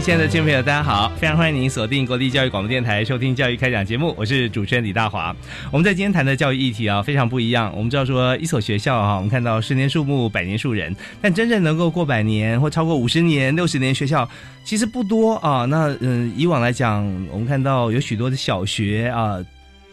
亲爱的听众朋友，大家好！非常欢迎您锁定国立教育广播电台收听《教育开讲》节目，我是主持人李大华。我们在今天谈的教育议题啊，非常不一样。我们知道说，一所学校啊，我们看到十年树木，百年树人，但真正能够过百年或超过五十年、六十年学校，其实不多啊。那嗯，以往来讲，我们看到有许多的小学啊。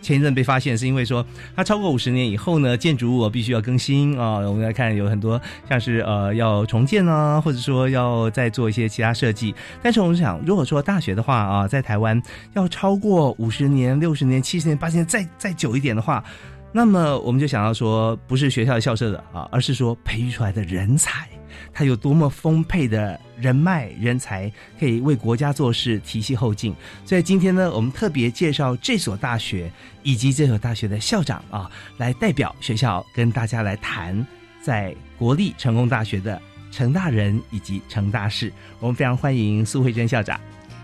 前一阵被发现，是因为说它超过五十年以后呢，建筑物必须要更新啊。我们来看，有很多像是呃要重建啊，或者说要再做一些其他设计。但是我们想，如果说大学的话啊，在台湾要超过五十年、六十年、七十年、八十年，再再久一点的话，那么我们就想要说，不是学校校舍的啊，而是说培育出来的人才。他有多么丰沛的人脉人才，可以为国家做事，提携后进。所以今天呢，我们特别介绍这所大学以及这所大学的校长啊，来代表学校跟大家来谈在国立成功大学的成大人以及成大事。我们非常欢迎苏慧珍校长。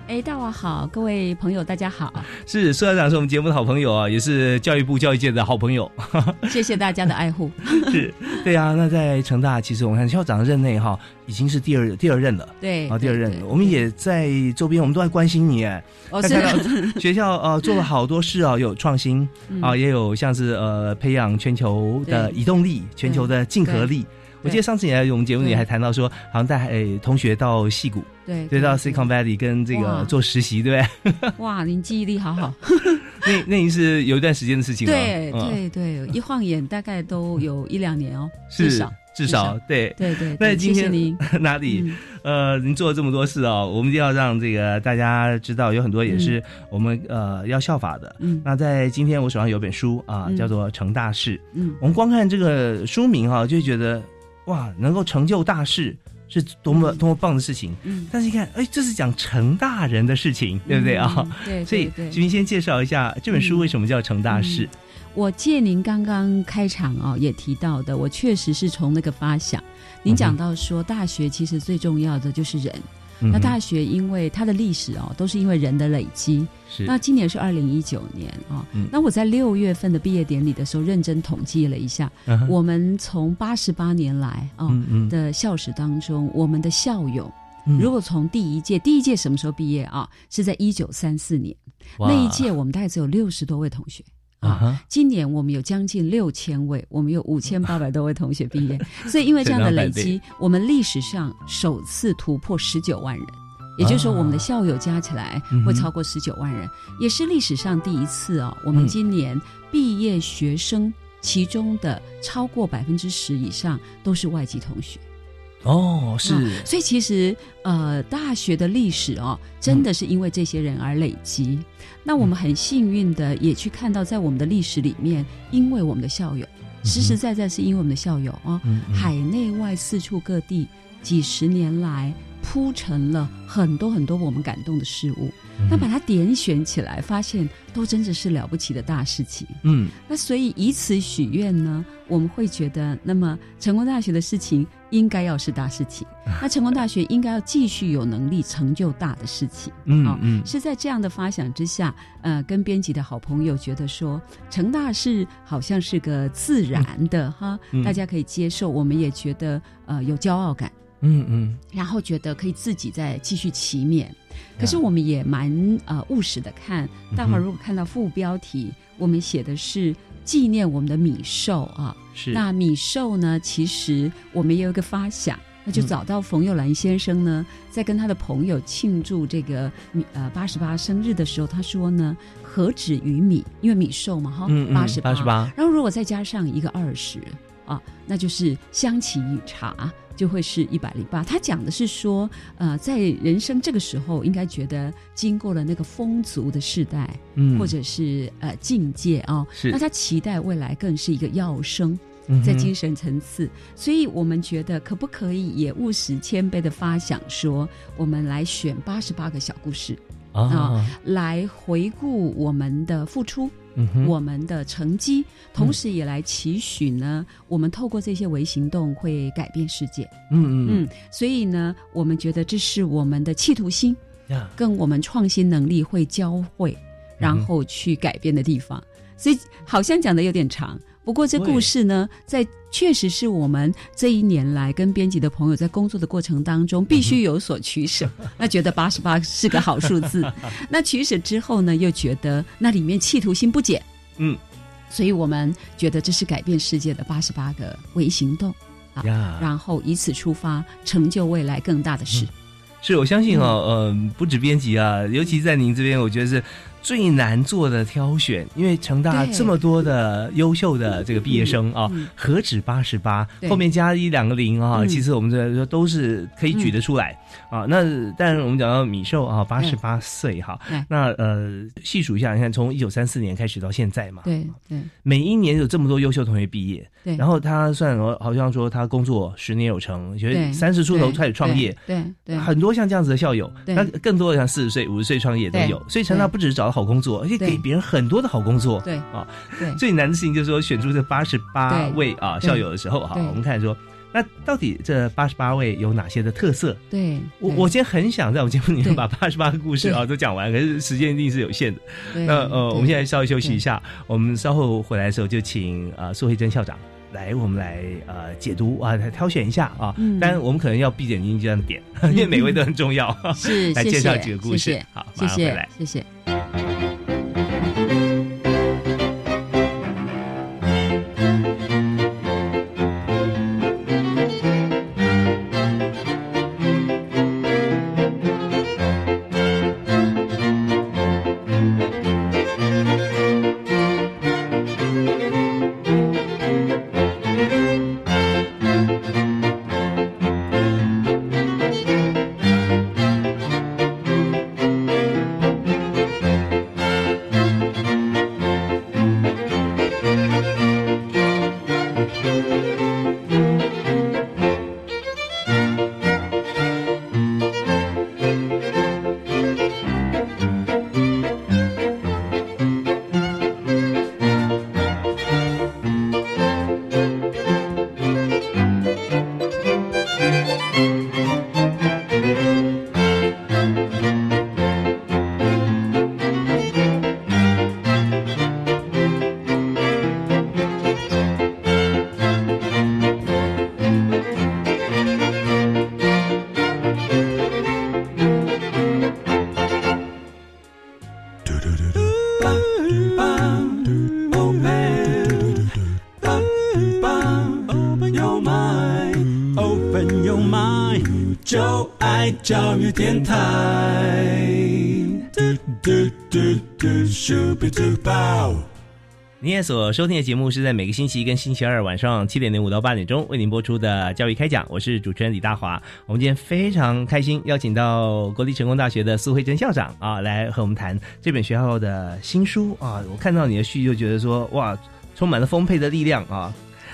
哎，大娃好，各位朋友，大家好。是苏校长是我们节目的好朋友啊，也是教育部教育界的好朋友。谢谢大家的爱护。是，对啊。那在成大，其实我们看校长的任内哈，已经是第二第二任了。对，啊，第二任。我们也在周边，我们都在关心你哎。哦，是。学校呃做了好多事啊，有创新啊，也有像是呃培养全球的移动力、全球的竞合力。我记得上次你来我们节目里还谈到说，好像带诶同学到戏谷，对，对，到 Silicon Valley 跟这个做实习，对不对？哇，您记忆力好好。那那已经是有一段时间的事情了。对对对，一晃眼大概都有一两年哦，至少至少对对对。那今天您哪里？呃，您做了这么多事哦，我们一定要让这个大家知道，有很多也是我们呃要效法的。嗯，那在今天我手上有本书啊，叫做《成大事》。嗯，我们光看这个书名哈，就觉得。哇，能够成就大事是多么多么棒的事情！嗯，但是一看，哎，这是讲成大人的事情，对不对啊？对，所以徐明先介绍一下这本书为什么叫成大事。我借您刚刚开场啊，也提到的，我确实是从那个发想。您讲到说，大学其实最重要的就是人。那大学因为它的历史哦，都是因为人的累积。是。那今年是二零一九年啊。嗯。那我在六月份的毕业典礼的时候，认真统计了一下，我们从八十八年来啊的校史当中，我们的校友，如果从第一届，第一届什么时候毕业啊？是在一九三四年。那一届我们大概只有六十多位同学。啊，今年我们有将近六千位，我们有五千八百多位同学毕业，所以因为这样的累积，我们历史上首次突破十九万人，也就是说，我们的校友加起来会超过十九万人，也是历史上第一次哦。我们今年毕业学生其中的超过百分之十以上都是外籍同学。哦，是，所以其实呃，大学的历史哦，真的是因为这些人而累积。那我们很幸运的也去看到，在我们的历史里面，因为我们的校友，实实在在是因为我们的校友啊，海内外四处各地几十年来铺成了很多很多我们感动的事物。那把它点选起来，发现都真的是了不起的大事情。嗯，那所以以此许愿呢，我们会觉得，那么成功大学的事情应该要是大事情。那成功大学应该要继续有能力成就大的事情。嗯嗯，是在这样的发想之下，呃，跟编辑的好朋友觉得说，成大事好像是个自然的哈，大家可以接受，我们也觉得呃有骄傲感。嗯嗯，然后觉得可以自己再继续骑面，可是我们也蛮呃务实的看，待会儿如果看到副标题，我们写的是纪念我们的米寿啊。是。那米寿呢，其实我们也有一个发想，那就找到冯友兰先生呢，在跟他的朋友庆祝这个米呃八十八生日的时候，他说呢，何止于米，因为米寿嘛哈，八十八，然后如果再加上一个二十啊，那就是香气与茶。就会是一百零八。他讲的是说，呃，在人生这个时候，应该觉得经过了那个风足的时代，嗯或者是呃境界啊、是那他期待未来更是一个要生。嗯在精神层次，所以我们觉得可不可以也务实谦卑的发想说，我们来选八十八个小故事，啊，来回顾我们的付出，嗯我们的成绩，同时也来期许呢，我们透过这些微行动会改变世界。嗯嗯嗯，所以呢，我们觉得这是我们的企图心，跟我们创新能力会交汇，然后去改变的地方。所以好像讲的有点长，不过这故事呢，在确实是我们这一年来跟编辑的朋友在工作的过程当中，必须有所取舍。那觉得八十八是个好数字，那取舍之后呢，又觉得那里面企图心不减。嗯所以我们觉得这是改变世界的八十八个微行动，啊呀，然后以此出发，成就未来更大的事。是我相信哦，嗯、不止编辑啊，尤其在您这边，我觉得是最难做的挑选，因为成大这么多的优秀的这个毕业生啊，嗯何止八十八，后面加一两个零啊，嗯。其实我们这说都是可以举得出来、啊。那但是我们讲到米寿啊，八十八岁哈，那呃细数一下，你看从一九三四年开始到现在嘛，对对。每一年有这么多优秀同学毕业，对，然后他算好像说他工作十年有成，觉得对三十出头开始创业。对对对。很多像这样子的校友，对。那更多的像四十岁、五十岁创业都有，所以成大不只是找到好工作，而且给别人很多的好工作。对啊，对。最难的事情就是说选出这八十八位啊校友的时候哈，我们看说，那到底这八十八位有哪些的特色？对，对。我我今天很想在我们节目里面把八十八个故事啊都讲完，可是时间一定是有限的。那呃，我们现在稍微休息一下，我们稍后回来的时候就请啊苏慧珍校长来，我们来呃解读啊，来挑选一下啊。嗯当然我们可能要闭着眼睛这样点，因为每位都很重要。是 来介绍几个故事谢谢好谢谢马上回来谢谢。教育电台。嘟嘟嘟嘟，Super Duper。您现在所收听的节目是在每个星期一跟星期二晚上七点零五到八点钟为您播出的教育开讲，我是主持人李大华。我们今天非常开心邀请到国立成功大学的苏慧珍校长啊，来和我们谈这本学校的新书啊。我看到你的序就觉得说哇，充满了丰沛的力量啊。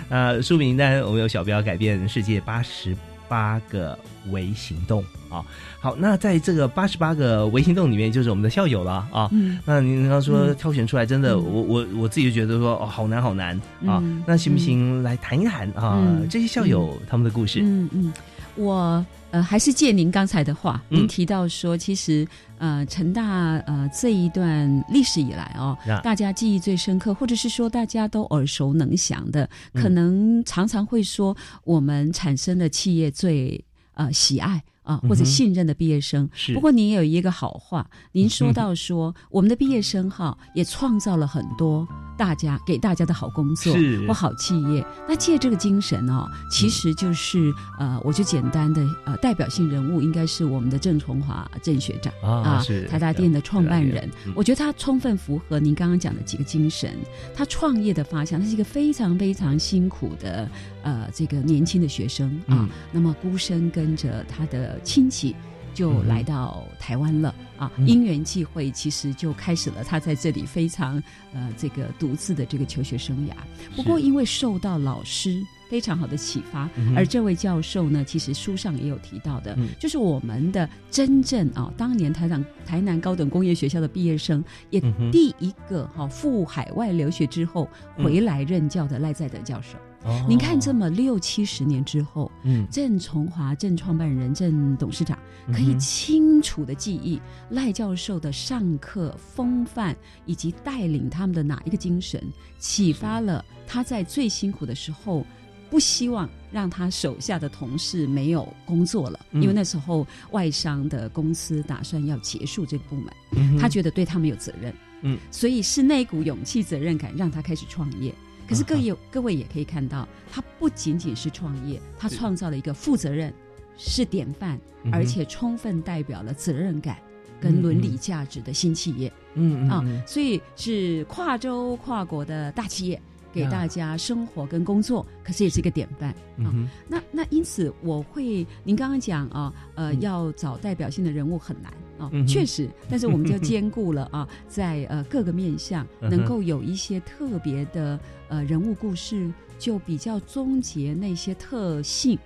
那书名单我们有小标改变世界八十八个微行动啊。好，那在这个八十八个微行动里面，就是我们的校友了啊。嗯那您刚刚说嗯挑选出来，真的，嗯我我我自己就觉得说，哦，好难好难啊嗯。那行不行来谈一谈啊嗯？这些校友他们的故事？嗯嗯，我呃还是借您刚才的话，嗯您提到说，其实呃成大呃这一段历史以来哦呀，大家记忆最深刻，或者是说大家都耳熟能详的，嗯可能常常会说我们产生的企业最呃喜爱。啊，或者信任的毕业生。是。不过您也有一个好话，您说到说我们的毕业生哈也创造了很多大家给大家的好工作或好企业。那借这个精神哦，其实就是呃，我就简单的呃代表性人物应该是我们的郑崇华郑学长啊是台大电的创办人。我觉得他充分符合您刚刚讲的几个精神。他创业的发想，他是一个非常非常辛苦的呃这个年轻的学生啊。嗯那么孤身跟着他的亲戚。就来到台湾了啊！嗯因缘际会，其实就开始了他在这里非常呃这个独自的这个求学生涯。不过，因为受到老师非常好的启发，嗯而这位教授呢，其实书上也有提到的，嗯就是我们的真正啊，当年台长台南高等工业学校的毕业生，也第一个哈、赴海外留学之后回来任教的赖在德教授。哦您看，这么六七十年之后，嗯郑崇华郑创办人郑董事长可以清楚的记忆赖教授的上课风范以及带领他们的哪一个精神，启发了他在最辛苦的时候。不希望让他手下的同事没有工作了，嗯因为那时候外商的公司打算要结束这个部门，嗯他觉得对他们有责任，嗯，所以是那股勇气、责任感让他开始创业。可是各啊位、各位也可以看到，他不仅仅是创业，他创造了一个负责任、是典范，嗯而且充分代表了责任感跟伦理价值的新企业、啊嗯嗯嗯，所以是跨州跨国的大企业。给大家生活跟工作，可是也是一个典范。啊。嗯哼。那那因此，我会您刚刚讲啊，呃，嗯。要找代表性的人物很难啊嗯，确实，但是我们就兼顾了啊，在呃各个面向能够有一些特别的呃人物故事，就比较终结那些特性。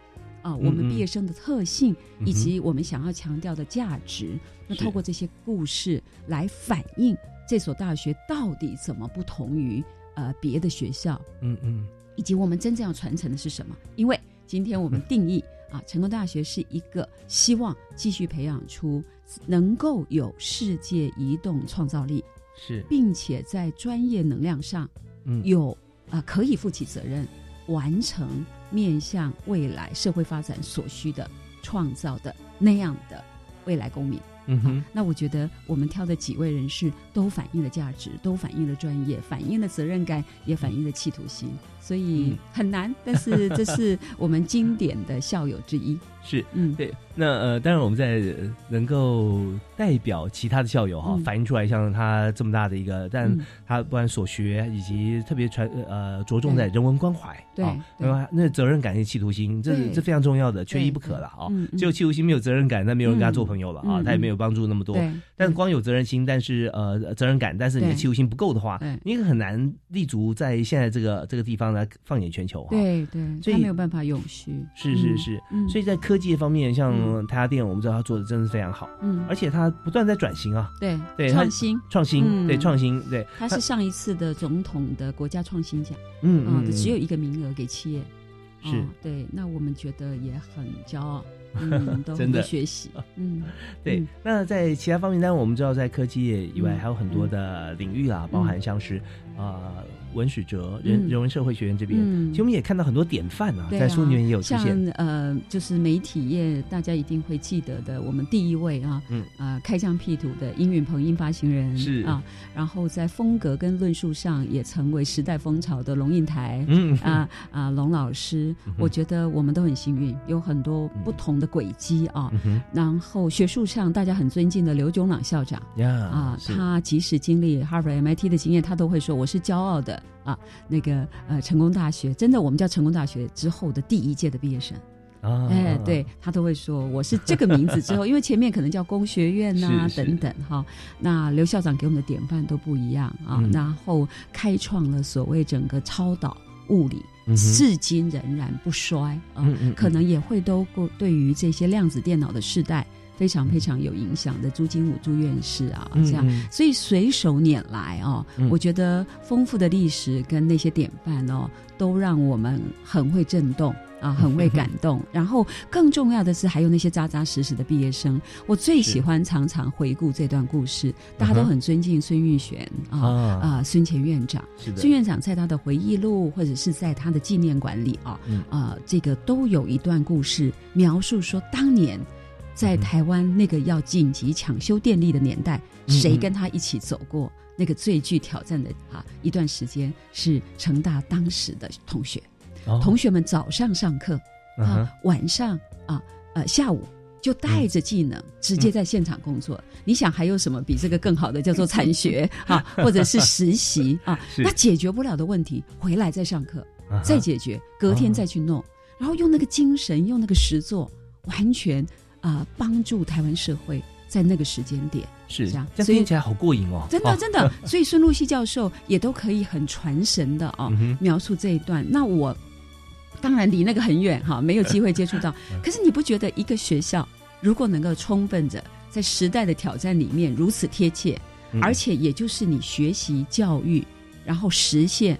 啊，我们毕业生的特性，以及我们想要强调的价值，那透过这些故事来反映这所大学到底怎么不同于呃别的学校，嗯嗯。以及我们真正要传承的是什么？因为今天我们定义啊，成功大学是一个希望继续培养出能够有世界移动创造力，是并且在专业能量上嗯有啊、可以负起责任，完成面向未来社会发展所需的创造的那样的未来公民。嗯哼那我觉得我们挑的几位人士都反映了价值，都反映了专业，反映了责任感，也反映了企图心，所以嗯很难。但是这是我们经典的校友之一。是嗯，对，那呃，当然我们在呃能够代表其他的校友哈，嗯反映出来像他这么大的一个，但嗯他不管所学以及特别传呃着重在人文关怀，对那么那责任感跟企图心，这对这非常重要的，缺一不可了啊只有企图心没有责任感，那没有人跟他做嗯朋友了啊，嗯他也没有帮助那么多。对，但是光有责任心，但是呃责任感，但是你的对企图心不够的话对，你很难立足在现在这个这个地方来放眼全球哈。对对，所以没有办法永续。是是是，嗯所以在科技方面，像嗯。台达电，我们知道他做的真的是非常好，嗯，而且他不断在转型啊，对对创新，创新，嗯。对创新，对，他是上一次的总统的国家创新奖。啊，嗯嗯，只有一个名额给企业。是。哦对，那我们觉得也很骄傲，嗯，都真的。学习，嗯，对嗯。那在其他方面，当然我们知道，在科技业以外，嗯。还有很多的领域啦，包含像是呃文史哲、人嗯。人文社会学院这边，嗯。其实我们也看到很多典范啊，啊。在书里面也有出像现，呃，就是媒体业大家一定会记得的，我们第一位啊，嗯。呃，开疆辟土的殷允鹏殷发行人是。啊，然后在风格跟论述上也成为时代风潮的龙应台。嗯。啊啊，龙老师嗯，我觉得我们都很幸运，有很多不同的轨迹啊。嗯然后学术上大家很尊敬的刘炯朗校长。呀啊，他即使经历 Harvard、MIT 的经验，他都会说我是骄傲的啊。那个呃，成功大学真的，我们叫成功大学之后的第一届的毕业生。啊，哎，对他都会说我是这个名字之后，因为前面可能叫工学院呐、等等哈。那刘校长给我们的典范都不一样啊，嗯然后开创了所谓整个超导物理，嗯至今仍然不衰啊，可能也会都过对于这些量子电脑的世代非常非常有影响的朱金武朱院士啊，嗯这样。嗯所以随手拈来哦，嗯我觉得丰富的历史跟那些典范哦，都让我们很会震动啊，很会感动。然后更重要的是，还有那些扎扎实实的毕业生，我最喜欢常常回顾这段故事。大家都很尊敬孙运璇啊啊啊，孙前院长。孙院长在他的回忆录或者是在他的纪念馆里啊，嗯啊，这个都有一段故事描述说当年。在台湾那个要紧急抢修电力的年代，嗯谁跟他一起走过那个最具挑战的啊一段时间？是成大当时的同学，哦同学们早上上课啊，晚上啊呃下午。就带着技能，直接在现场工作。嗯你想还有什么比这个更好的？叫做产学 啊，或者是实习啊？那解决不了的问题，回来再上课，啊再解决，隔天再去弄，然后用那个精神，用那个实作，完全啊、帮助台湾社会在那个时间点。是这样所以这样听起来好过瘾哦，真的哦真的，所以孙露西教授也都可以很传神的哦，嗯描述这一段。那我当然离那个很远哈，没有机会接触到。嗯可是你不觉得一个学校如果能够充分着在时代的挑战里面如此贴切，嗯而且也就是你学习教育，然后实现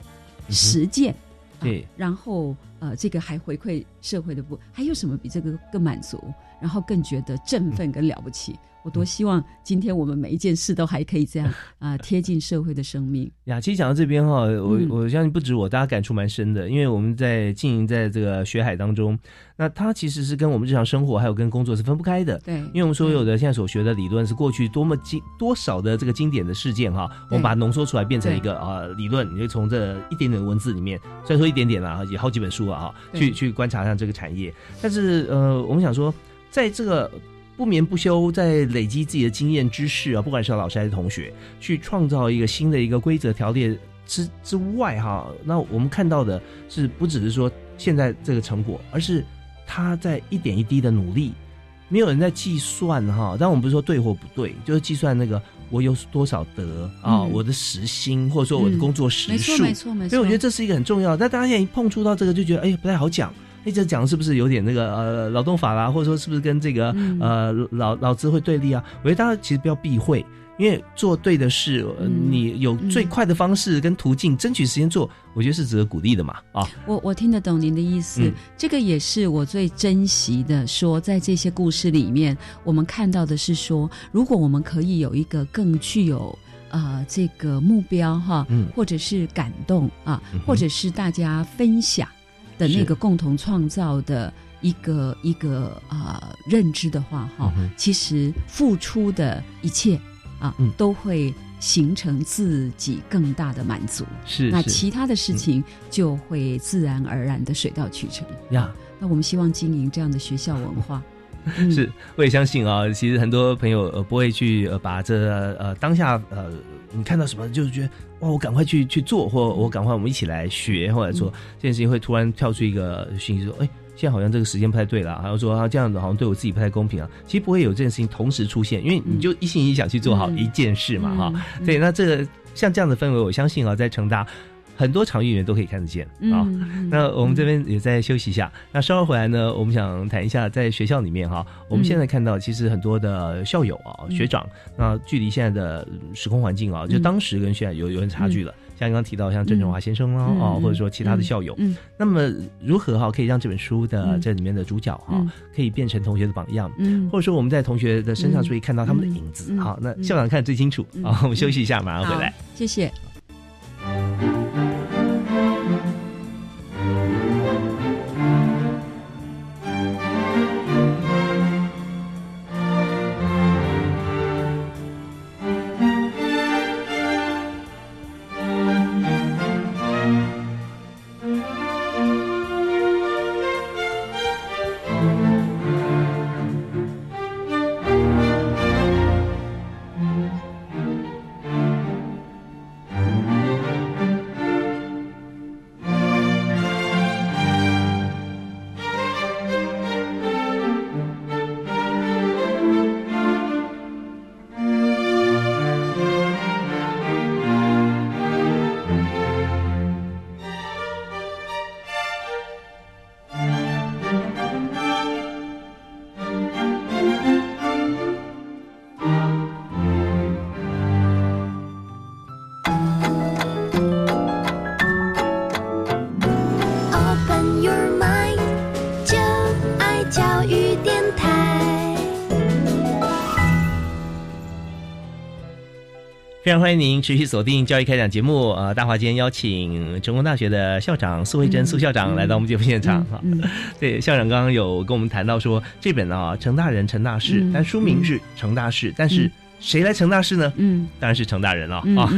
哼实践，啊对然后呃，这个还回馈社会的不，还有什么比这个更满足，然后更觉得振奋跟了不起？我多希望今天我们每一件事都还可以这样 啊、贴近社会的生命。呀，其实讲到这边哈，我、嗯我相信不止我，大家感触蛮深的，因为我们在经营在这个学海当中，那它其实是跟我们日常生活还有跟工作是分不开的。对，因为我们所有的现在所学的理论是过去多么经多少的这个经典的事件哈，我们把它浓缩出来变成一个呃理论，你就从这一点点的文字里面，虽然说一点点啦，也好几本书啊哈，去去观察上这个产业。但是呃，我们想说，在这个不眠不休在累积自己的经验知识啊，不管是老师还是同学，去创造一个新的一个规则条例之之外哈，那我们看到的是不只是说现在这个成果，而是他在一点一滴的努力。没有人在计算哈，但我们不是说对或不对，就是计算那个我有多少得啊，嗯我的时薪或者说我的嗯工作时没错数，没错没错。所以我觉得这是一个很重要。但大家现在一碰触到这个，就觉得哎呀不太好讲。哎，这讲的是不是有点那个呃劳动法啦，或者说是不是跟这个、嗯呃老老资会对立啊？我觉得大家其实不要避讳，因为做对的事，你有最快的方式跟途径，争取时间做，我觉得是值得鼓励的嘛啊。我我听得懂您的意思，嗯这个也是我最珍惜的。说在这些故事里面，我们看到的是说，如果我们可以有一个更具有呃这个目标哈，嗯或者是感动啊，或者是大家分享的那个共同创造的一个一个啊、呃认知的话哈，嗯其实付出的一切啊，嗯都会形成自己更大的满足。是是那其他的事情就会自然而然的水到渠成。呀。那我们希望经营这样的学校文化，嗯是，我也相信啊。其实很多朋友呃不会去呃把这呃当下呃你看到什么就是觉得哇我赶快去去做，或我赶快我们一起来学，或者说这件事情会突然跳出一个讯息说，哎。现在好像这个时间不太对了，还有说啊这样子好像对我自己不太公平啊。其实不会有这件事情同时出现，因为你就一心一意想去做好嗯。一件事嘛，哈、嗯。对，那这个像这样的氛围，我相信啊，在成大很多场域里面都可以看得见啊。那我们这边也再休息一下。那稍后回来呢，我们想谈一下在学校里面哈，我们现在看到其实很多的校友啊、嗯学长，那距离现在的时空环境啊，就嗯当时跟现在有有点差距了。像刚刚提到像郑成华先生啦嗯啊，嗯或者说其他的校友，嗯那么如何哈可以让这本书的嗯这里面的主角哈嗯可以变成同学的榜样？嗯或者说我们在同学的身上嗯可以看到他们的影子，好，那嗯校长看得最清楚嗯啊。我们休息一下，马上回来。谢谢。非常欢迎您持续锁定教育开讲节目。呃，大华今天邀请成功大学的校长苏慧珍苏校长来到我们节目现场哈。嗯，对，校长刚刚有跟我们谈到说，这本啊成大人成大事，嗯但书名是成大事，但是谁来成大事呢？嗯当然是成大人了嗯啊。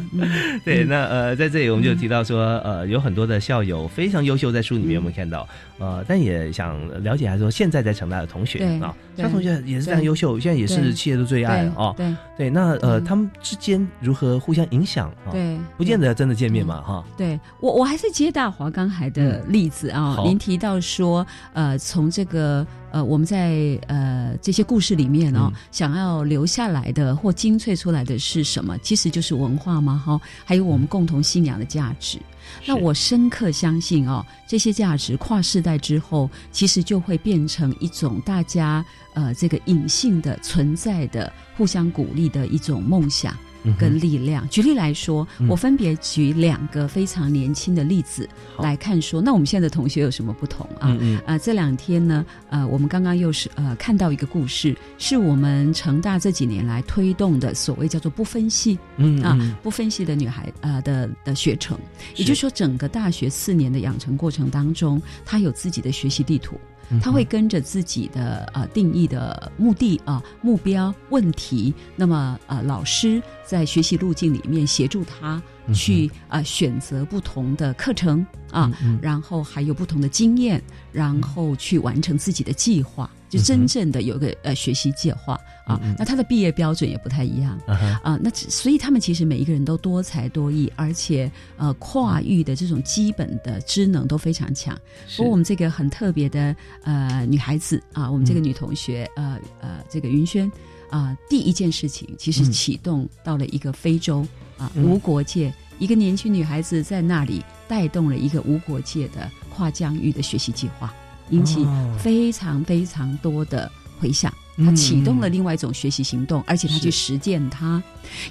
对，那呃，在这里我们就提到说，呃，有很多的校友非常优秀，在书里面有没有看到？呃，但也想了解一下说，现在在成大的同学对啊，对肖同学也是非常优秀，现在也是企业的最爱对哦。对对，那呃，嗯他们之间如何互相影响啊？，对，不见得真的见面嘛，哈。对我，我还是接大华刚才的例子啊。您提到说，呃，从这个呃，我们在呃这些故事里面哦，嗯想要留下来的或精粹出来的是什么？其实就是文化嘛，哈，还有我们共同信仰的价值。那我深刻相信哦，这些价值跨世代之后，其实就会变成一种大家呃这个隐性的存在的、互相鼓励的一种梦想。跟力量。举例来说，嗯。我分别举两个非常年轻的例子来看说，那我们现在的同学有什么不同啊？嗯嗯。啊、这两天呢，呃，我们刚刚又是呃看到一个故事，是我们成大这几年来推动的所谓叫做不分系啊、嗯。啊不分系的女孩呃的的学程，也就是。说，整个大学四年的养成过程当中，她有自己的学习地图，嗯他会跟着自己的呃定义的目的啊、目标问题，那么呃老师在学习路径里面协助他去啊、呃选择不同的课程啊，然后还有不同的经验，然后去完成自己的计划，就真正的有个呃学习计划啊。那他的毕业标准也不太一样。啊那所以他们其实每一个人都多才多艺，而且呃跨域的这种基本的知能都非常强。是不过我们这个很特别的呃女孩子啊，我们这个女同学、呃呃这个云轩啊、第一件事情其实嗯启动到了一个非洲啊、嗯无国界，一个年轻女孩子在那里带动了一个无国界的跨疆域的学习计划，引起哦非常非常多的回响。嗯她启动了另外一种学习行动，而且他去实践它，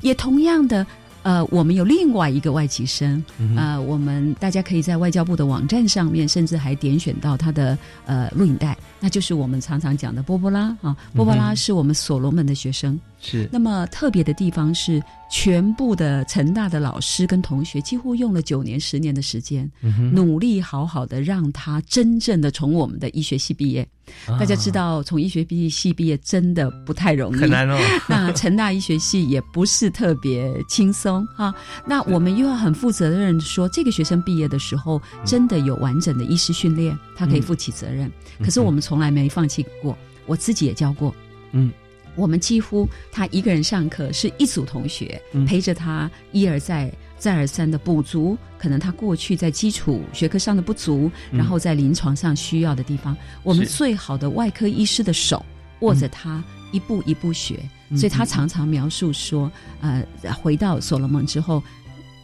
也同样的。呃，我们有另外一个外籍生，呃，我们大家可以在外交部的网站上面，甚至还点选到他的呃录影带，那就是我们常常讲的波波拉啊。波波拉嗯是我们所罗门的学生。是那么特别的地方是，全部的成大的老师跟同学几乎用了九年、十年的时间，嗯努力好好的让他真正的从我们的医学系毕业。啊。大家知道，从医学毕业系毕业真的不太容易，很难哦，那成大医学系也不是特别轻松哈、那我们又要很负责任地说，这个学生毕业的时候真的有完整的医师训练，他可以负起责任。可是我们从来没放弃过，我自己也教过。嗯，我们几乎他一个人上课是一组同学、嗯。陪着他一而再。再而三的补足，可能他过去在基础学科上的不足，嗯。然后在临床上需要的地方，我们最好的外科医师的手握着他，一步一步学。嗯。所以他常常描述说，呃，回到所罗门之后，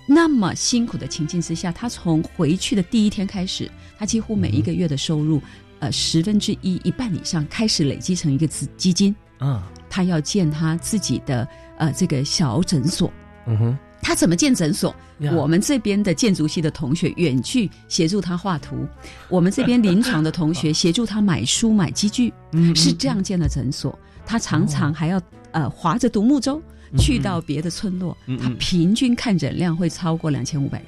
那么辛苦的情境之下，他从回去的第一天开始，他几乎每一个月的收入，呃，十分之一、一半以上开始累积成一个资基金，啊，他要建他自己的呃这个小诊所。嗯哼，他怎么建诊所？呀我们这边的建筑系的同学远去协助他画图，我们这边临床的同学 协助他买书买机具，嗯是这样建的诊所。他常常还要呃划着独木舟去到别的村落嗯嗯，他平均看诊量会超过两千五百人。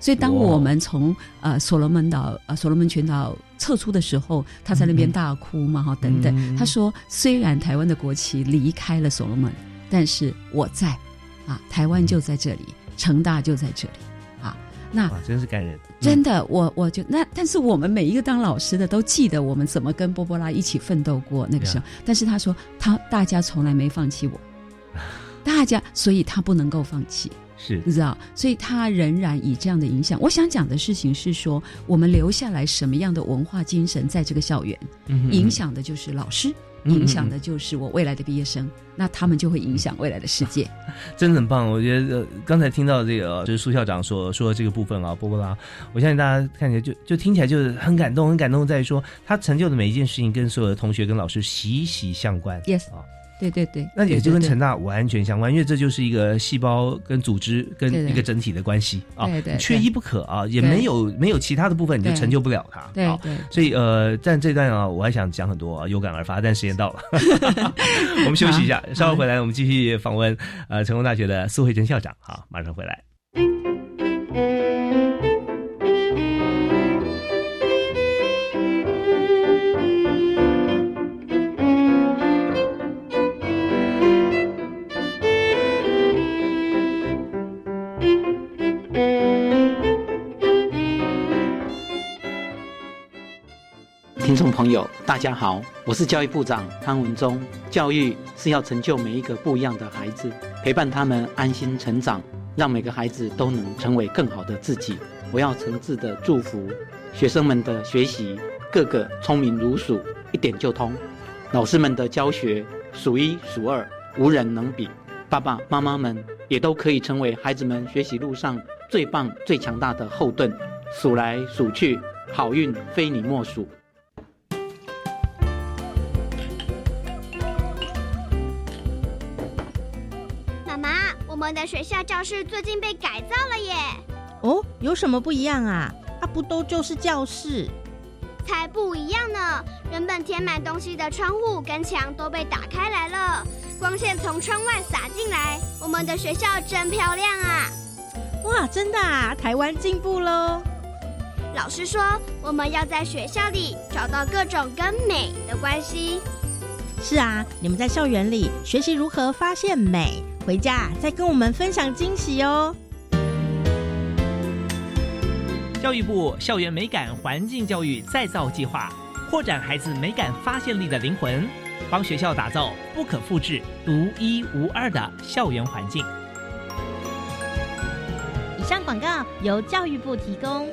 所以，当我们从呃所罗门岛呃所罗门群岛撤出的时候，他在那边大哭嘛哈等等。他说，虽然台湾的国旗离开了所罗门，但是我在啊，台湾就在这里，成大就在这里啊。那哇，真是感人，真的，我我就那，但是我们每一个当老师的都记得我们怎么跟波波拉一起奋斗过那个时候。但是他说，他大家从来没放弃我，大家，所以他不能够放弃，是你知道？所以他仍然以这样的影响。我想讲的事情是说，我们留下来什么样的文化精神在这个校园，嗯影响的就是老师，嗯影响的就是我未来的毕业生，那他们就会影响未来的世界。真的很棒，我觉得、呃、刚才听到这个，呃就是苏校长所说的这个部分啊，波波拉，我相信大家看起来就就听起来就是很感动，很感动，在于说他成就的每一件事情跟所有的同学跟老师息息相关。Yes 啊，对对对，那也就跟对成大完全相关，因为这就是一个细胞跟组织跟一个整体的关系啊，缺一不可啊，也没有没有其他的部分你就成就不了它。好对对。所以呃，但这段啊，我还想讲很多、啊，有感而发，但时间到了，我们休息一下，稍后回来我们继续访问呃成功大学的苏慧珍校长。好，马上回来。朋友，大家好，我是教育部长潘文忠。教育是要成就每一个不一样的孩子，陪伴他们安心成长，让每个孩子都能成为更好的自己。我要诚挚的祝福学生们的学习，个个聪明如鼠，一点就通；老师们的教学数一数二，无人能比。爸爸妈妈们也都可以成为孩子们学习路上最棒、最强大的后盾。数来数去，好运非你莫属。的学校教室最近被改造了耶！哦，有什么不一样啊？啊，不都就是教室？才不一样呢！原本填满东西的窗户跟墙都被打开来了，光线从窗外洒进来。我们的学校真漂亮啊！哇，真的啊！台湾进步喽！老师说，我们要在学校里找到各种跟美的关系。是啊，你们在校园里学习如何发现美，回家再跟我们分享惊喜哦。教育部校园美感环境教育再造计划，扩展孩子美感发现力的灵魂，帮学校打造不可复制、独一无二的校园环境。以上广告由教育部提供。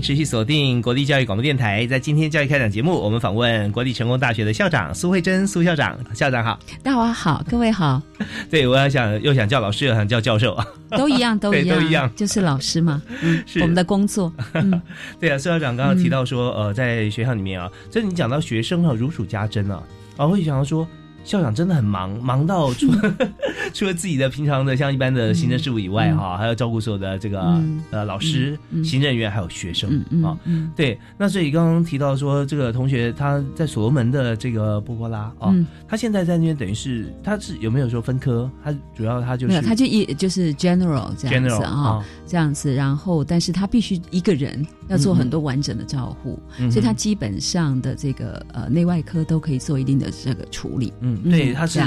您持续锁定国立教育广播电台，在今天教育开讲节目，我们访问国立成功大学的校长苏慧珍苏校长，校长好。大家好，各位好，对我要想又想叫老师，又想叫教授。啊。都一样，都一样，都一样。就是老师嘛，嗯，是。我们的工作，嗯，对啊，苏校长刚刚提到说，呃，在学校里面啊，这你讲到学生啊如数家珍啊，啊，会想到说。校长真的很忙，忙到除了 除了自己的平常的像一般的行政事务以外，哈、还要照顾所有的这个、嗯呃老师、行政人员还有学生嗯嗯啊。嗯对，那所以刚刚提到说，这个同学他在所罗门的这个波波拉啊，嗯他现在在那边等于是他是有没有说分科？他主要他就是没有，他就一就是 general 这样子啊、啊这样子，然后但是他必须一个人要做很多完整的照护，嗯所以他基本上的这个呃内外科都可以做一定的这个处理。嗯，对，他是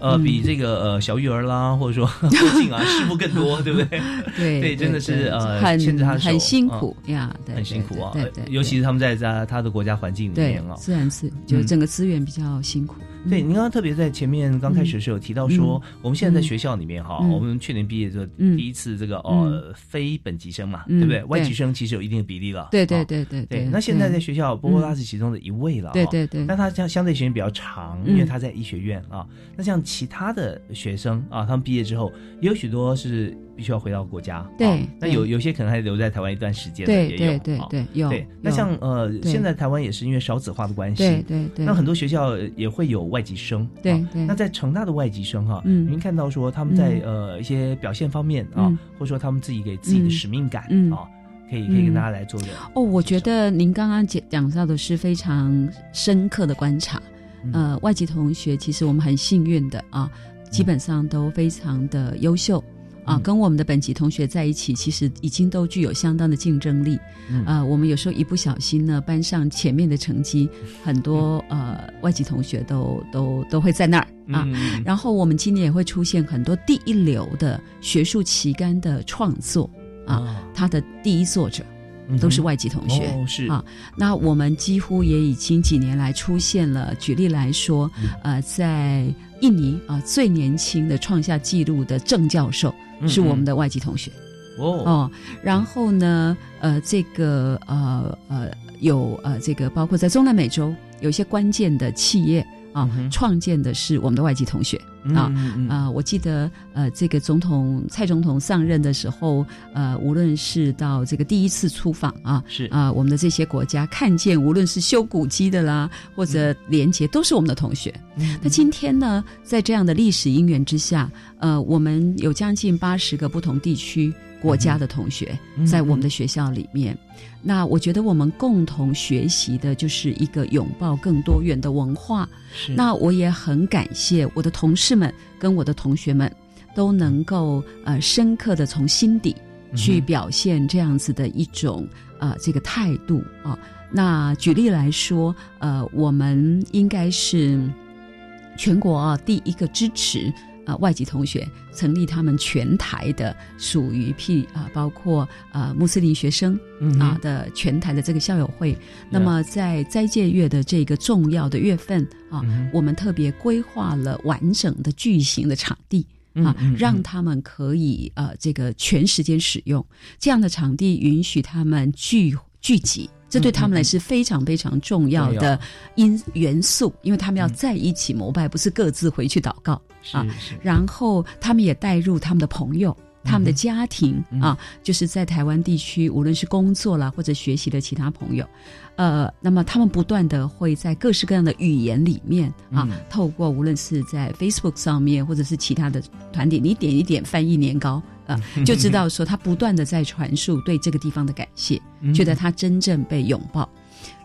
呃嗯比这个呃小育儿啦，或者说附近啊师傅更多，对不对？对对，真的是呃很牵着他很辛嗯苦呀，对很辛苦啊对对，尤其是他们在在他的国家环境里面啊。自然是就整个资源比较辛苦。对，嗯您刚刚特别在前面刚开始的时候有提到说，我们现在在嗯学校里面哈，嗯我们去年毕业的时候嗯第一次这个呃非本籍生嘛，嗯对不对？外籍生其实有一定的比例了。对对啊对对对。那现在在学校，波波拉是其中的一位了。哈对对对但他相相对时间比较长，嗯因为他在医学院啊。那像其他的学生啊，他们毕业之后，也有许多是必须要回到国家。对啊那有有些可能还留在台湾一段时间的，也有。对对啊对有对。那像呃，现在台湾也是因为少子化的关系，对对对那很多学校也会有外籍生。对啊对。那在成大的外籍生哈，嗯。您看到说他们在呃一些表现方面啊嗯，或者说他们自己给自己的嗯。使命感嗯。啊，可以可以跟大家来做个哦，我觉得您刚刚讲讲到的是非常深刻的观察。嗯。呃，外籍同学其实我们很幸运的啊，基本上都非常的优秀啊，跟我们的本级同学在一起，其实已经都具有相当的竞争力。啊呃，我们有时候一不小心呢，班上前面的成绩，很多呃外籍同学都都都会在那儿啊。嗯。然后我们今年也会出现很多第一流的学术期刊的创作啊，他的第一作者都是外籍同学。哦是啊，那我们几乎也已经几年来出现了。举例来说，呃，在印尼啊、最年轻的创下纪录的郑教授嗯是我们的外籍同学。哦哦，然后呢，呃，这个呃呃有呃这个包括在中南美洲有一些关键的企业啊，创建的是我们的外籍同学啊啊、我记得呃这个总统蔡总统上任的时候，呃无论是到这个第一次出访啊，是啊、我们的这些国家看见无论是修古迹的啦，或者连接，都是我们的同学。那今天呢，在这样的历史因缘之下，呃，我们有将近八十个不同地区国家的同学嗯在我们的学校里面。那我觉得我们共同学习的就是一个拥抱更多元的文化。是那我也很感谢我的同事们跟我的同学们都能够呃深刻的从心底去表现这样子的一种呃这个态度啊。那举例来说，呃，我们应该是全国啊第一个支持呃外籍同学成立他们全台的属于譬啊、包括呃穆斯林学生嗯哼啊的全台的这个校友会。那么在斋戒月的这个重要的月份啊，嗯我们特别规划了完整的巨型的场地。啊让他们可以呃这个全时间使用这样的场地，允许他们聚聚集，这对他们来是非常非常重要的因元素，因为他们要在一起膜拜，不是各自回去祷告啊。然后他们也带入他们的朋友。他们的家庭、嗯。啊，就是在台湾地区，无论是工作啦或者学习的其他朋友，呃，那么他们不断的会在各式各样的语言里面啊，嗯。透过无论是在 Facebook 上面，或者是其他的团体，你点一点翻译年糕啊，就知道说他不断的在传述对这个地方的感谢，嗯觉得他真正被拥抱。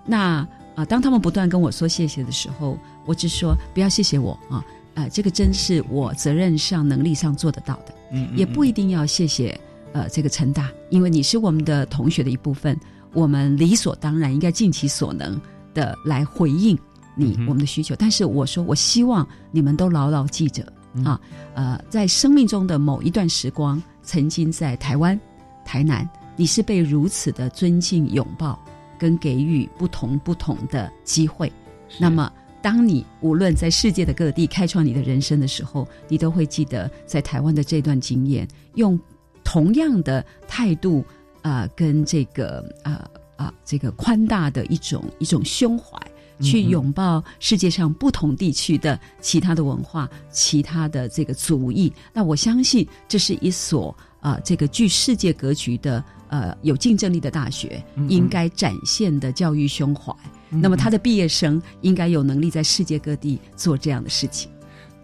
那啊、当他们不断跟我说谢谢的时候，我只说不要谢谢我啊，啊、这个真是我责任上、能力上做得到的。嗯也不一定要谢谢呃这个陈大，因为你是我们的同学的一部分，我们理所当然应该尽其所能的来回应你、嗯我们的需求。但是我说，我希望你们都牢牢记着、嗯啊，呃，在生命中的某一段时光，曾经在台湾、台南，你是被如此的尊敬、拥抱跟给予不同不同的机会。那么，当你无论在世界的各地开创你的人生的时候，你都会记得在台湾的这段经验，用同样的态度啊、呃跟这个啊啊、这个宽大的一种一种胸怀。去拥抱世界上不同地区的其他的文化、其他的这个族裔，那我相信这是一所啊、这个具世界格局的呃有竞争力的大学应该展现的教育胸怀。嗯那么他的毕业生应该有能力在世界各地做这样的事情。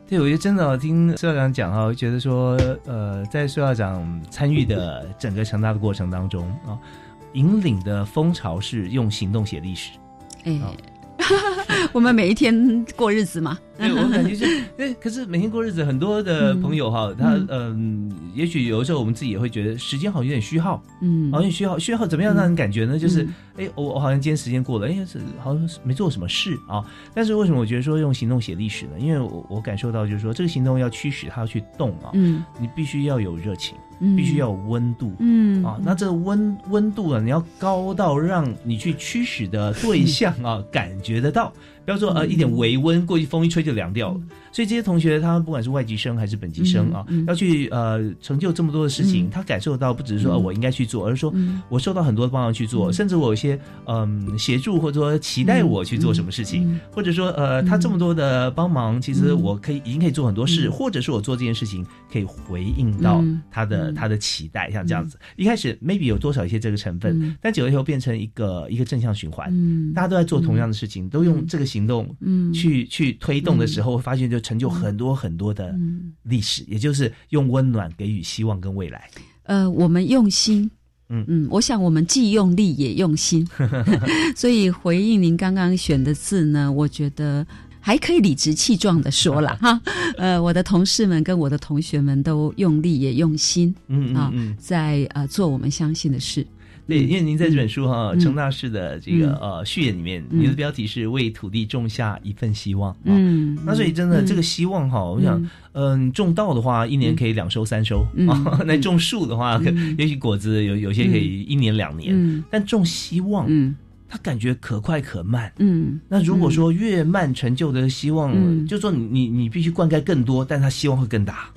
对，我觉得真的、哦、听苏校长讲哈，我觉得说，呃，在苏校长参与的整个成大的过程当中啊、引领的风潮是用行动写历史。哎，我们每一天过日子嘛，对我感觉是，对，可是每天过日子，很多的朋友哈，他嗯、也许有的时候我们自己也会觉得时间好像有点虚耗，嗯。好像虚耗，虚耗怎么样让人感觉呢？就是嗯，哎、我我好像今天时间过了，哎、是好像是没做什么事啊。但是为什么我觉得说用行动写历史呢？因为我我感受到就是说，这个行动要驱使它要去动啊，嗯。你必须要有热情，嗯。必须要有温度，嗯。啊，那这个温温度啊，你要高到让你去驱使的对象啊 感觉得到，不要说呃一点微温，过去风一吹就凉掉了。所以这些同学，他不管是外籍生还是本籍生啊，要去呃成就这么多的事情，嗯。他感受到不只是说、我应该去做，而是说嗯。我受到很多的帮忙去做，嗯。甚至我有一些嗯协助或者说期待我去做什么事情，嗯。或者说呃他这么多的帮忙，其实嗯。我可以已经可以做很多事，嗯。或者是我做这件事情可以回应到嗯。他的、嗯。他的期待，像这样子。一开始 maybe 有多少一些这个成分，嗯。但久了以后变成一个一个正向循环，嗯。大家都在做同样的事情，都用这个行动嗯。去、去推动的时候，会发现就成就很多很多的嗯历史，也就是用温暖给予希望跟未来。呃，我们用心。嗯嗯，我想我们既用力也用心，所以回应您刚刚选的字呢，我觉得还可以理直气壮的说了 哈，呃，我的同事们跟我的同学们都用力也用心，嗯啊嗯嗯，在呃做我们相信的事。对，因为您在这本书哈，嗯成大事的这个嗯。呃序言里面，嗯。您的标题是为土地种下一份希望。啊。嗯。那所以真的嗯。这个希望哈，我想，嗯，种稻的话，一年可以两收三收。那种树的话，也许果子有有些可以一年两年嗯，但种希望，嗯。它感觉可快可慢。嗯，那如果说越慢成就的希望，嗯。就说你你你必须灌溉更多，但它希望会更大。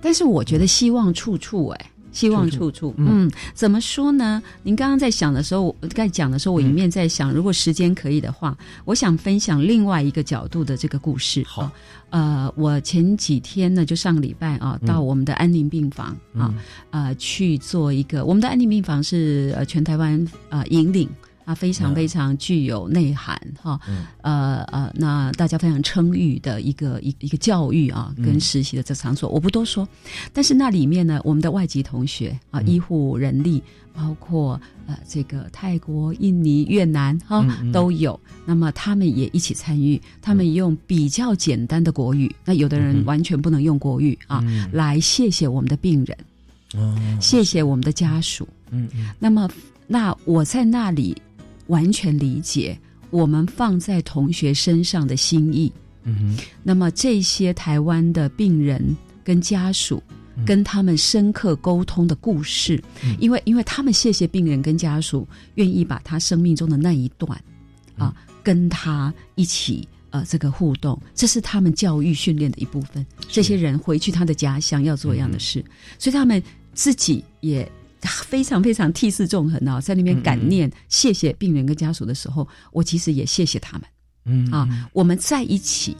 但是我觉得希望处处哎、希望处处，嗯嗯，怎么说呢？您刚刚在想的时候，我在讲的时候，我一面在想，如果时间可以的话，我想分享另外一个角度的这个故事。好，呃，我前几天呢，就上个礼拜啊，嗯到我们的安宁病房啊，呃，去做一个，我们的安宁病房是呃全台湾呃引领。啊，非常非常具有内涵哈，嗯。呃呃，那大家非常称誉的一个一一个教育啊，嗯。跟实习的这场所，我不多说。但是那里面呢，我们的外籍同学啊，嗯。医护人力，包括呃这个泰国、印尼、越南哈、都有。那么他们也一起参与，他们用比较简单的国语，那有的人嗯完全不能用国语啊，嗯。来谢谢我们的病人，哦，谢谢我们的家属。嗯嗯。那么，那我在那里完全理解我们放在同学身上的心意。嗯哼，那么这些台湾的病人跟家属。跟他们深刻沟通的故事，嗯因为因为他们谢谢病人跟家属愿意把他生命中的那一段啊，跟他一起呃这个互动，这是他们教育训练的一部分。这些人回去他的家乡要做一样的事，所以他们自己也非常非常涕泗纵横啊，在那边感念、谢谢病人跟家属的时候，我其实也谢谢他们。嗯啊，我们在一起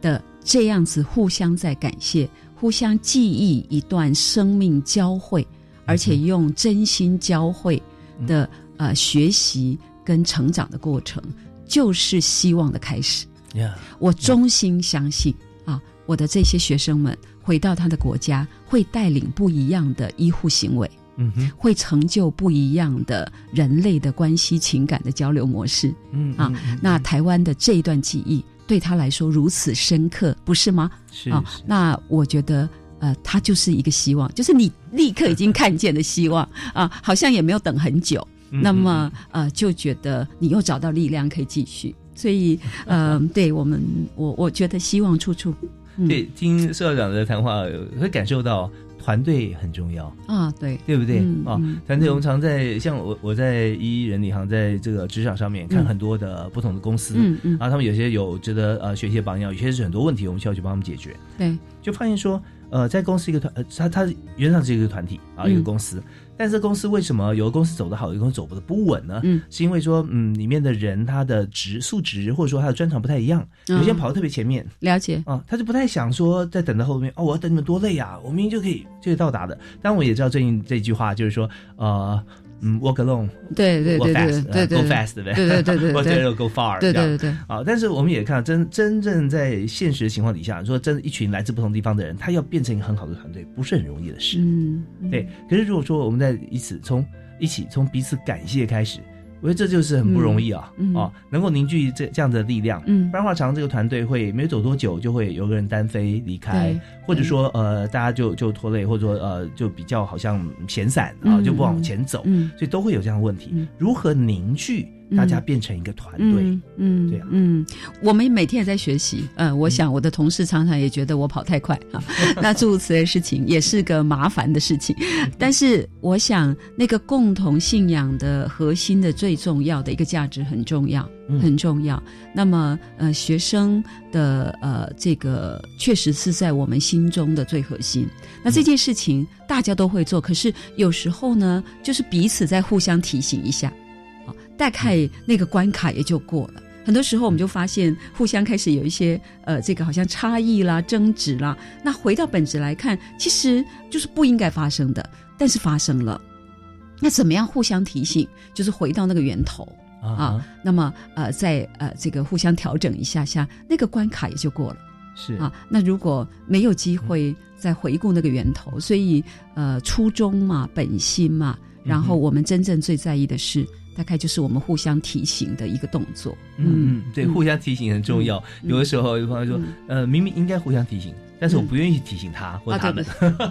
的这样子互相在感谢，互相记忆一段生命交汇，而且用真心交汇的、呃学习跟成长的过程，就是希望的开始。呀，我衷心相信啊，我的这些学生们回到他的国家，会带领不一样的医护行为。嗯哼，会成就不一样的人类的关系、情感的交流模式。嗯啊，那台湾的这一段记忆对他来说如此深刻，不是吗？是啊，那我觉得。呃，它就是一个希望，就是你立刻已经看见的希望啊，好像也没有等很久，嗯那么呃，就觉得你又找到力量可以继续，所以 呃，对我们，我我觉得希望处处。嗯、对，听社校长的谈话会感受到团队很重要。啊，对，对不对？嗯啊嗯？团队我们常在像我我在一人力行在这个职场上面看嗯。很多的不同的公司，嗯嗯。啊，他们有些有值得呃学习的榜样，有些是很多问题我们需要去帮他们解决。对，就发现说，呃，在公司一个团，呃，他他原上是一个团体啊，嗯。一个公司，但是公司为什么有的公司走得好，有的公司走不的不稳呢？嗯，是因为说，嗯，里面的人他的职素质或者说他的专长不太一样，嗯有些人跑得特别前面，了解啊，他就不太想说在等到后面哦，我要等你们多累啊，我明明就可以就可以到达的。当然我也知道最近这句话就是说，呃。嗯，walk alone，对对对对 fast，对对呃，go fast，对不对？对对对 对或对者 go far，对对对啊，但是我们也看到真真正在现实的情况底下，说真的一群来自不同地方的人，他要变成一个很好的团队，不是很容易的事。嗯，对。可是如果说我们在一起从一起从彼此感谢开始，我觉得这就是很不容易啊、嗯嗯。啊，能够凝聚这这样的力量。嗯。不然的话，常这个团队会没有走多久，就会有个人单飞离开，或者说呃大家就就拖累，或者说呃就比较好像闲散啊，嗯就不往前走，嗯所以都会有这样的问题。如何凝聚大家变成一个团队？嗯嗯，对啊嗯，我们每天也在学习。嗯，我想我的同事常常也觉得我跑太快啊，那诸如此类的事情也是个麻烦的事情。但是我想，那个共同信仰的核心的最重要的一个价值很重要，嗯很重要。那么呃，学生的呃这个确实是在我们心中的最核心。那这件事情大家都会做，可是有时候呢，就是彼此在互相提醒一下。啊，大概那个关卡也就过了。很多时候我们就发现，互相开始有一些呃，这个好像差异啦、争执啦。那回到本质来看，其实就是不应该发生的，但是发生了。那怎么样互相提醒？就是回到那个源头啊。那么呃，在呃这个互相调整一下下，那个关卡也就过了。是啊，那如果没有机会再回顾那个源头，所以呃，初衷嘛，本心嘛。然后我们真正最在意的是，大概就是我们互相提醒的一个动作。嗯嗯，对，互相提醒很重要。有的时候有朋友说，呃，明明应该互相提醒，但是我不愿意提醒他或他们。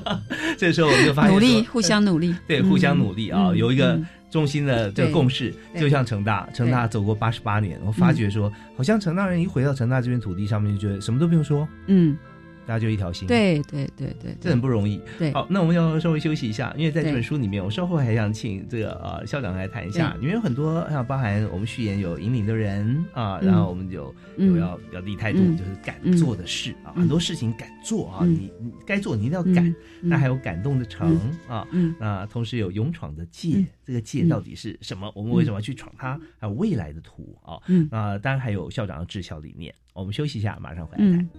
这时候我们就发现，努力，互相努力，对，互相努力啊，有一个中心的这个共识。就像成大，成大走过八十八年，我发觉说，好像成大人一回到成大这片土地上面，就觉得什么都不用说，嗯。大家就一条心，对对对对，这很不容易。对，好，那我们要稍微休息一下，因为在这本书里面，我稍后还想请这个呃校长来谈一下，因为有很多像包含我们序言有引领的人啊，然后我们就有要要立态度，就是敢做的事啊，很多事情敢做啊，你你该做你一定要敢。那还有感动的诚啊，那同时有勇闯的界，这个界到底是什么？我们为什么要去闯它？还有未来的图啊，那当然还有校长的治校理念。我们休息一下，马上回来谈。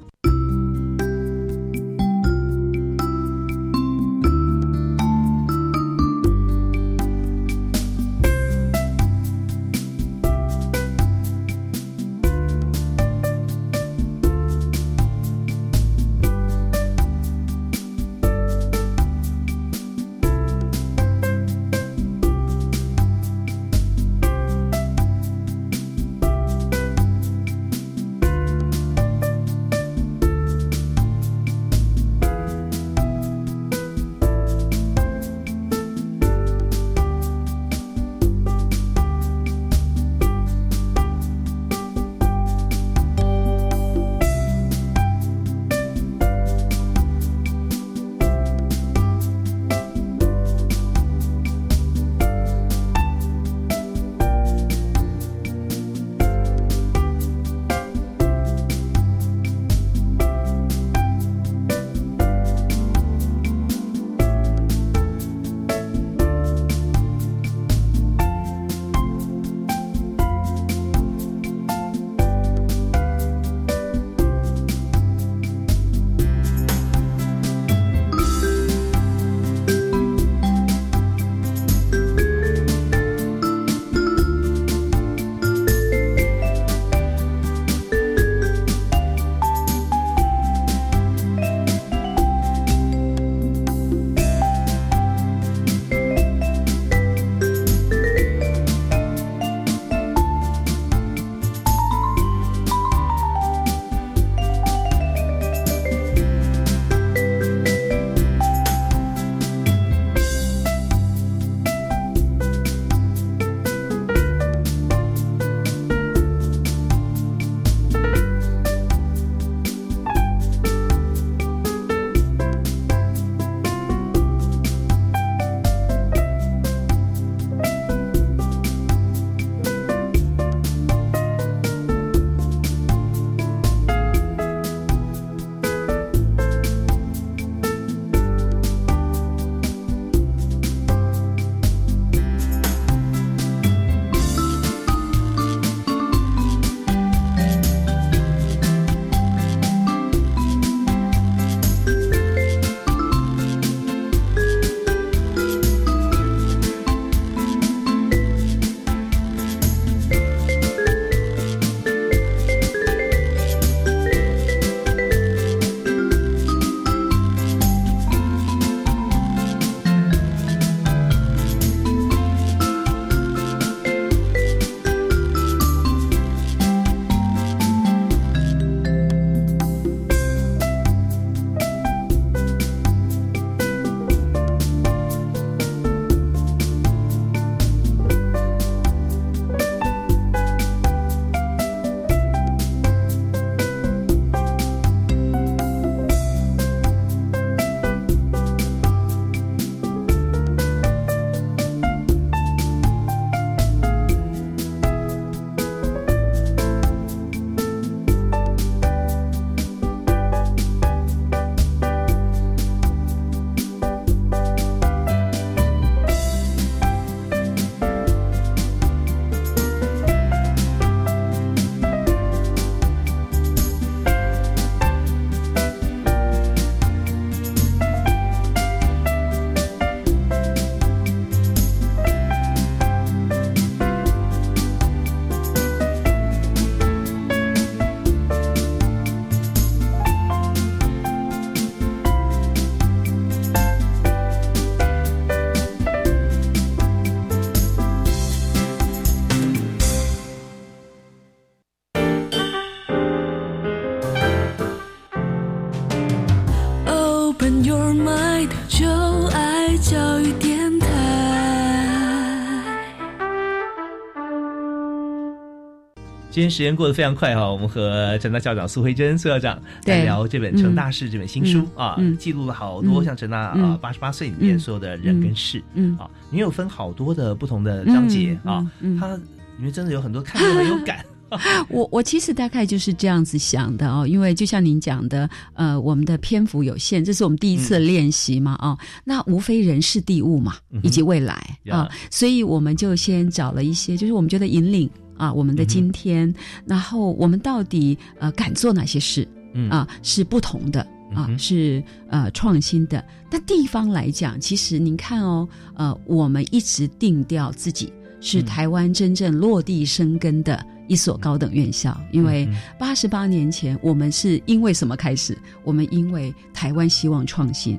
今天时间过得非常快哈，我们和陈大校长苏慧珍苏校长来对聊这本《成大事》这本新书嗯啊，嗯。记录了好多嗯像陈大啊嗯八十八岁里面嗯。所有的人跟事嗯。啊，你有分好多的不同的章节嗯啊，它里面真的有很多看着很有感。我我其实大概就是这样子想的哦，因为就像您讲的，呃，我们的篇幅有限，这是我们第一次练习嘛，哦，那无非人事地物嘛，以及未来呀。啊，所以我们就先找了一些，就是我们觉得引领啊，我们的今天，然后我们到底呃敢做哪些事嗯啊，是不同的。啊，嗯是呃创新的。那地方来讲，其实您看哦，呃，我们一直定调自己是嗯台湾真正落地生根的一所高等院校，因为嗯八十八年前我们是因为什么开始？我们因为台湾希望创新。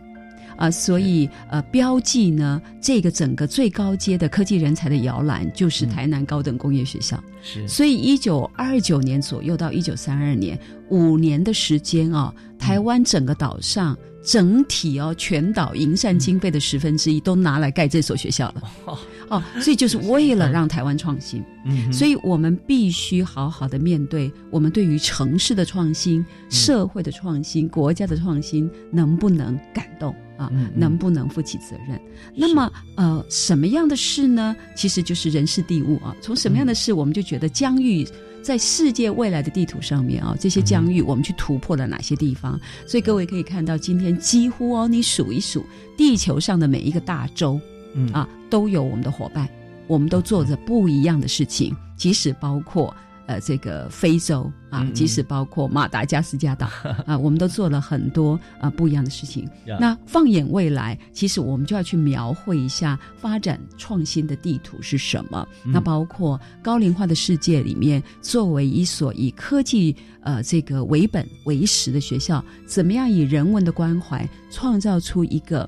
啊、所以呃，标记呢，这个整个最高阶的科技人才的摇篮就是台南高等工业学校。是。所以一九二九年左右到一九三二年五年的时间啊、台湾整个岛上整体哦，全岛营善经费的十分之一都拿来盖这所学校了。哦，所以就是为了让台湾创新，嗯所以我们必须好好的面对我们对于城市的创新、社会的创新、国家的创新，能不能感动啊？能不能负起责任？那么呃，什么样的事呢？其实就是人事地物啊。从什么样的事，我们就觉得疆域。在世界未来的地图上面啊，这些疆域我们去突破了哪些地方？所以各位可以看到，今天几乎哦，你数一数，地球上的每一个大洲，嗯啊，都有我们的伙伴，我们都做着不一样的事情，即使包括呃这个非洲啊即使包括马达加斯加岛 啊，我们都做了很多啊不一样的事情。那放眼未来，其实我们就要去描绘一下发展创新的地图是什么。嗯。那包括高龄化的世界里面，作为一所以科技呃这个为本为实的学校，怎么样以人文的关怀创造出一个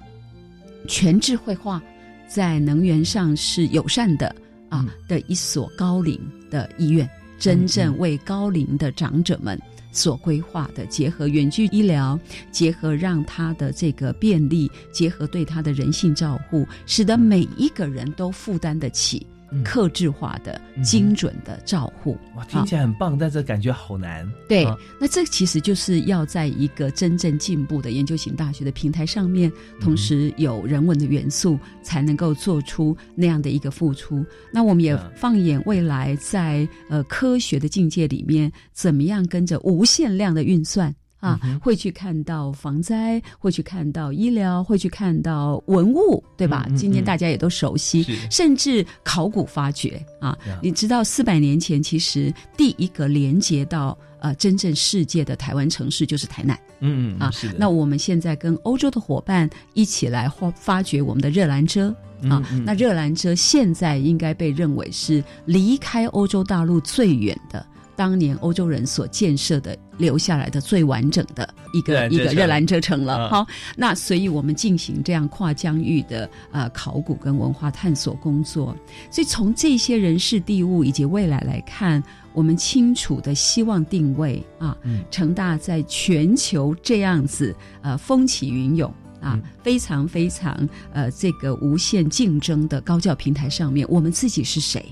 全智慧化，在能源上是友善的啊、嗯。的一所高龄的医院，真正为高龄的长者们。所规划的，结合远距医疗，结合让他的这个便利，结合对他的人性照护，使得每一个人都负担得起嗯克制化的、嗯精准的照护。哇，听起来很棒，但是感觉好难。对，啊那这其实就是要在一个真正进步的研究型大学的平台上面，同时有人文的元素，才能够做出那样的一个付出。那我们也嗯放眼未来在，呃科学的境界里面，怎么样跟着无限量的运算。啊，嗯会去看到防灾，会去看到医疗，会去看到文物，对吧？嗯嗯今天嗯大家也都熟悉，甚至考古发掘。啊，你知道四百年前其实第一个连接到呃真正世界的台湾城市就是台南。啊嗯嗯是。那我们现在跟欧洲的伙伴一起来发发掘我们的热兰遮。啊，那热兰遮现在应该被认为是离开欧洲大陆最远的，当年欧洲人所建设的留下来的最完整的一个一个热兰遮城了。啊好，那所以我们进行这样跨疆域的呃考古跟文化探索工作，所以从这些人事地物以及未来来看，我们清楚的希望定位啊，嗯成大在全球这样子呃风起云涌。啊嗯，非常非常呃，这个无限竞争的高教平台上面，我们自己是谁？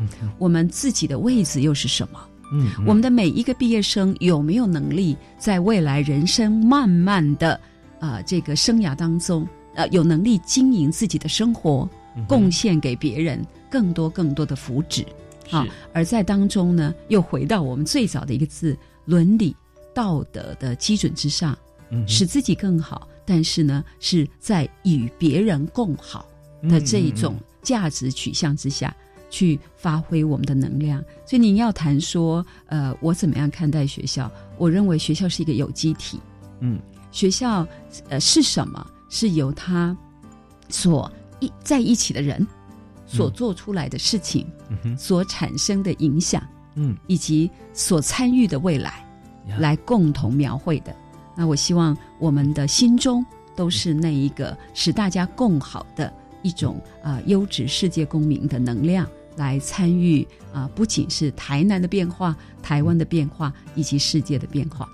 嗯我们自己的位置又是什么？嗯，嗯我们的每一个毕业生有没有能力在未来人生慢慢的呃这个生涯当中，呃有能力经营自己的生活，贡献给别人更多更多的福祉啊？而在当中呢，又回到我们最早的一个字——伦理道德的基准之上，嗯使自己更好，但是呢是在与别人共好的这一种价值取向之下。去发挥我们的能量，所以您要谈说，呃，我怎么样看待学校？我认为学校是一个有机体，嗯。学校呃是什么？是由他所一在一起的人所做出来的事情，所产生的影响，嗯。以及所参与的未来，呀。来共同描绘的。那我希望我们的心中都是那一个使大家共好的一种呃优质世界公民的能量，来参与啊、不仅是台南的变化、台湾的变化，以及世界的变化。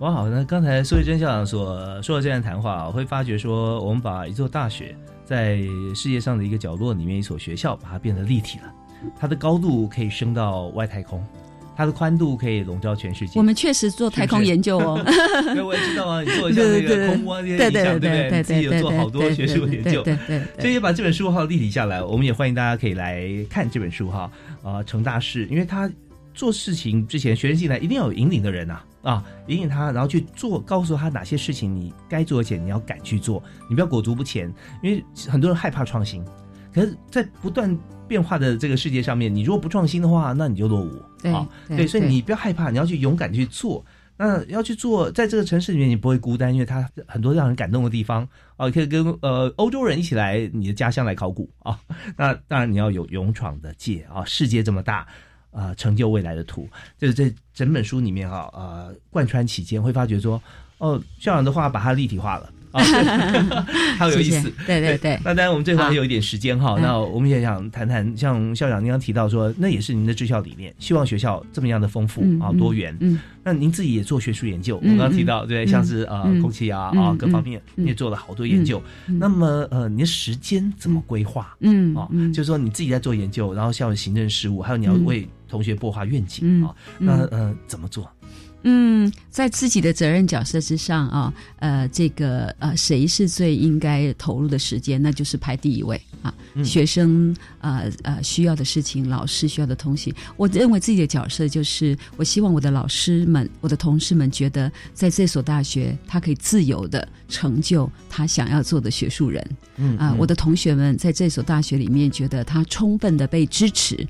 哇，好，那刚才苏玉珍校长所说的这段谈话，我会发觉说，我们把一座大学在世界上的一个角落里面，一所学校，把它变得立体了，它的高度可以升到外太空，它的宽度可以笼罩全世界。我们确实做太空研究哦，对，我也知道啊，你做像 那个空窝这些影像，对不对？你自己有做好多学术研究，对对，所以把这本书哈立体下来，我们也欢迎大家可以来看这本书哈。啊，成大事，因为他做事情之前，学生进来一定要有引领的人呐，啊，引领他，然后去做，告诉他哪些事情你该做，而且你要敢去做，你不要裹足不前，因为很多人害怕创新，可是，在不断变化的这个世界上面，你如果不创新的话，那你就落伍啊，对，所以你不要害怕，你要去勇敢去做。那要去做，在这个城市里面，你不会孤单，因为它很多让人感动的地方啊，可以跟呃欧洲人一起来你的家乡来考古啊。那当然你要有勇闯的界啊，世界这么大啊，成就未来的图，就是这整本书里面哈呃贯穿其间，会发觉说哦，校长的话把它立体化了。啊，好有意思，对对对。那当然，我们最后还有一点时间哈，那我们也想谈谈，像校长您刚提到说，那也是您的治校理念，希望学校这么样的丰富啊多元。嗯，那您自己也做学术研究，我刚刚提到对，像是呃空气啊啊各方面，你也做了好多研究。那么呃，你的时间怎么规划？嗯啊，就是说你自己在做研究，然后像行政事务，还有你要为同学擘画愿景啊，那呃怎么做？嗯，在自己的责任角色之上啊，呃，这个呃，谁是最应该投入的时间，那就是排第一位啊。学生呃呃需要的事情，老师需要的东西，我认为自己的角色就是，我希望我的老师们、我的同事们觉得，在这所大学，他可以自由的成就他想要做的学术人。嗯啊，我的同学们在这所大学里面，觉得他充分的被支持。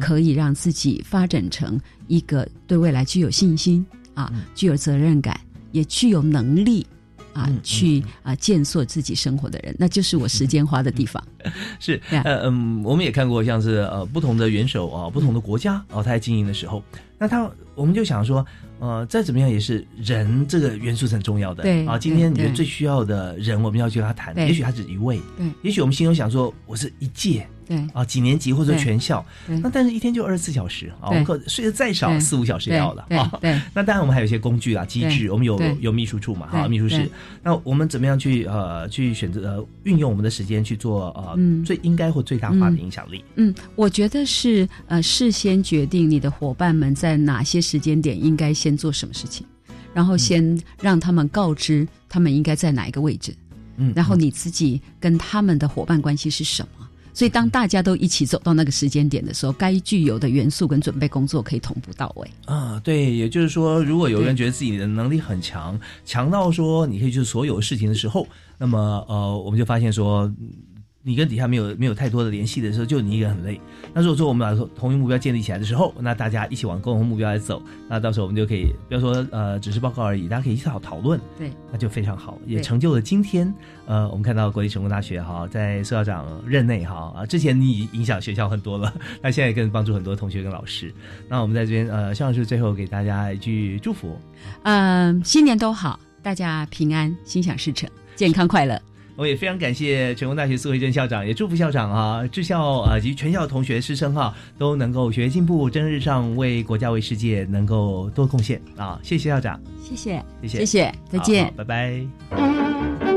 可以让自己发展成一个对未来具有信心啊，具有责任感，也具有能力啊，去啊建设自己生活的人，那就是我时间花的地方。是呃嗯，我们也看过像是呃不同的元首啊，不同的国家哦，他在经营的时候，那他我们就想说，呃，再怎么样也是人这个元素是很重要的。对啊，今天你觉得最需要的人，我们要去跟他谈，也许他只一位，对，也许我们心中想说，我是一届。对。啊，几年级或者全校，那但是一天就二十四小时啊，我们可睡得再少四五小时也要了啊。对，那当然我们还有一些工具啊、机制，我们有有秘书处嘛，哈，秘书室。那我们怎么样去呃去选择呃运用我们的时间去做呃最应该或最大化的影响力？嗯，我觉得是呃事先决定你的伙伴们在哪些时间点应该先做什么事情，然后先让他们告知他们应该在哪一个位置，嗯，然后你自己跟他们的伙伴关系是什么？所以，当大家都一起走到那个时间点的时候，该具有的元素跟准备工作可以同步到位。啊，对，也就是说，如果有人觉得自己的能力很强，强到说你可以做所有事情的时候，那么呃，我们就发现说。你跟底下没有没有太多的联系的时候，就你一个人很累。那如果说我们把同一目标建立起来的时候，那大家一起往共同目标来走，那到时候我们就可以不要说呃只是报告而已，大家可以一起讨讨论，对，那就非常好，也成就了今天呃我们看到国立成功大学哈，在苏校长任内哈啊，之前你影响学校很多了，那现在更帮助很多同学跟老师。那我们在这边呃，向老师最后给大家一句祝福，嗯，新年都好，大家平安，心想事成，健康快乐。我也非常感谢成功大学苏慧珍校长，也祝福校长啊、智校啊及全校同学师生哈都能够学业进步，蒸日上，为国家为世界能够多贡献啊！谢谢校长，谢谢，谢谢，谢谢，再见，拜拜。